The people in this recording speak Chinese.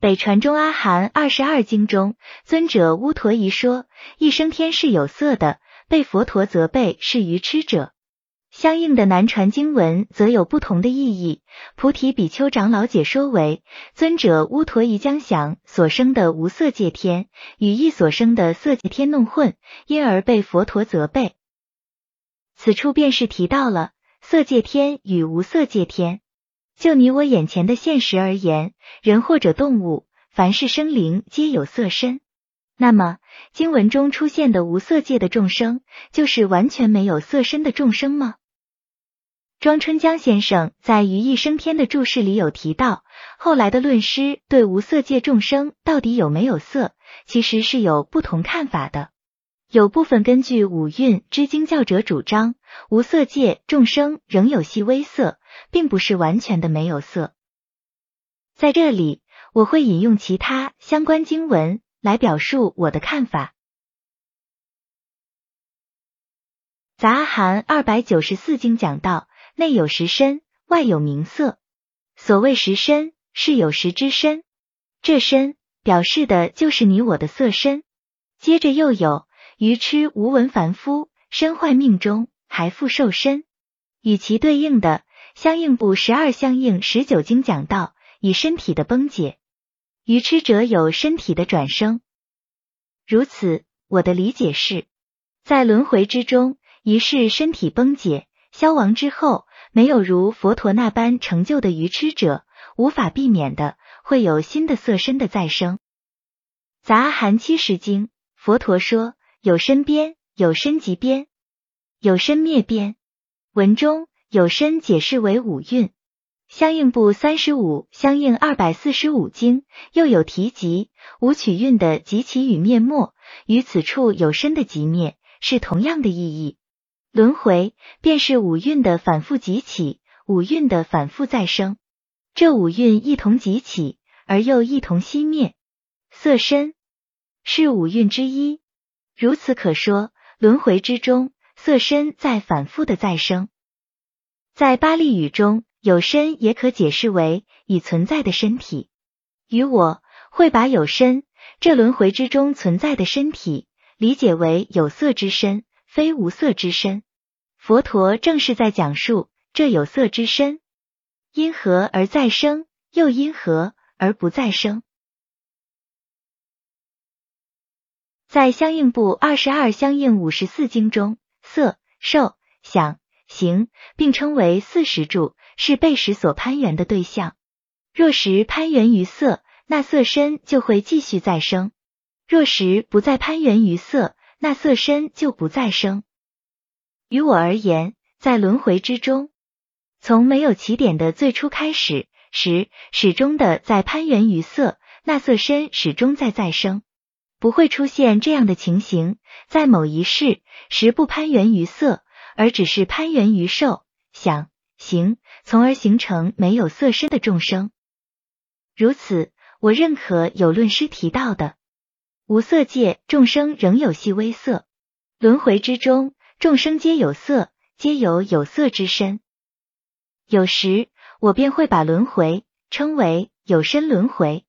北传中阿含二十二经中，尊者乌陀夷说，一生天是有色的，被佛陀责备是愚痴者。相应的南传经文则有不同的意义。菩提比丘长老解说为：尊者乌陀夷将想所生的无色界天与意所生的色界天弄混，因而被佛陀责备。此处便是提到了色界天与无色界天。就你我眼前的现实而言，人或者动物，凡是生灵，皆有色身。那么，经文中出现的无色界的众生，就是完全没有色身的众生吗？庄春江先生在《于一生天》的注释里有提到，后来的论师对无色界众生到底有没有色，其实是有不同看法的。有部分根据五蕴之经教者主张，无色界众生仍有细微色。并不是完全的没有色，在这里我会引用其他相关经文来表述我的看法。杂含二百九十四经讲到，内有实身，外有名色。所谓实身，是有实之身，这身表示的就是你我的色身。接着又有愚痴无闻凡夫，身坏命中，还复受身。与其对应的。相应部十二相应十九经讲到，以身体的崩解，愚痴者有身体的转生。如此，我的理解是，在轮回之中，一世身体崩解消亡之后，没有如佛陀那般成就的愚痴者，无法避免的会有新的色身的再生。杂含七十经，佛陀说有身边，有身即边，有身灭边。文中。有身解释为五蕴，相应部三十五相应二百四十五经又有提及五取运的集起与灭没，与此处有身的极灭是同样的意义。轮回便是五蕴的反复集起，五蕴的反复再生，这五蕴一同集起而又一同熄灭。色身是五蕴之一，如此可说，轮回之中色身在反复的再生。在巴利语中，有身也可解释为已存在的身体。与我会把有身这轮回之中存在的身体理解为有色之身，非无色之身。佛陀正是在讲述这有色之身因何而再生，又因何而不再生。在相应部二十二相应五十四经中，色、受、想。行，并称为四十住，是被识所攀缘的对象。若识攀缘于色，那色身就会继续再生；若识不再攀缘于色，那色身就不再生。于我而言，在轮回之中，从没有起点的最初开始时，始终的在攀缘于色，那色身始终在再生，不会出现这样的情形，在某一世时不攀缘于色。而只是攀缘于受、想、行，从而形成没有色身的众生。如此，我认可有论师提到的无色界众生仍有细微色，轮回之中众生皆有色，皆有有色之身。有时我便会把轮回称为有身轮回。